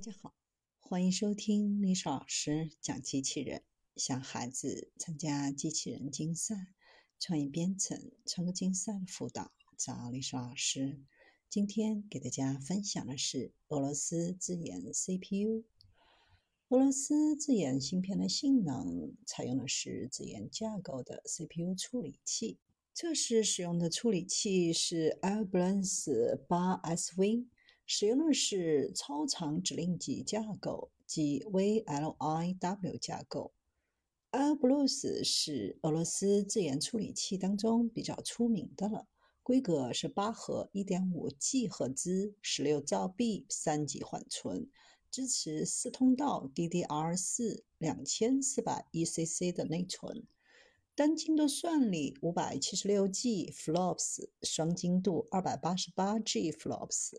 大家好，欢迎收听历史老师讲机器人。想孩子参加机器人竞赛、创意编程、创客竞赛的辅导，找历史老师。今天给大家分享的是俄罗斯自研 CPU。俄罗斯自研芯片的性能采用的是自研架构的 CPU 处理器，测试使用的处理器是 Airbus 8SV。使用的是超长指令集架构，即 VLIW 架构。AirBlues 是俄罗斯自研处理器当中比较出名的了，规格是八核1.5 G 赫兹，16兆 B 三级缓存，支持四通道 DDR4 2400 ECC 的内存。单精度算力五百七十六 G flops，双精度二百八十八 G flops，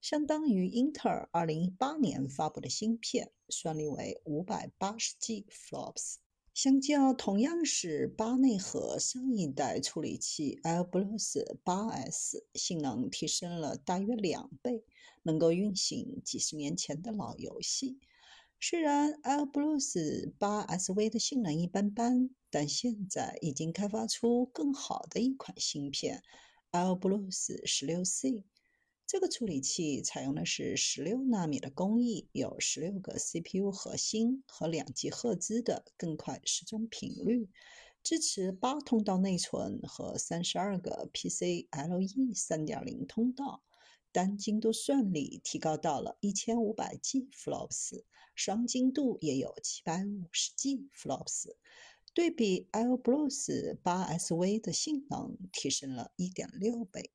相当于英特尔二零一八年发布的芯片，算力为五百八十 G flops。相较同样是八内核上一代处理器 Airbus 八 S，性能提升了大约两倍，能够运行几十年前的老游戏。虽然 Airbus 八 SV 的性能一般般。但现在已经开发出更好的一款芯片，Airbus 16C。这个处理器采用的是16纳米的工艺，有16个 CPU 核心和两 G 赫兹的更快时钟频率，支持八通道内存和32个 PCIe 3.0通道，单精度算力提高到了一千五百 G flops，双精度也有七百五十 G flops。对比 Airbus 8SV 的性能提升了一点六倍。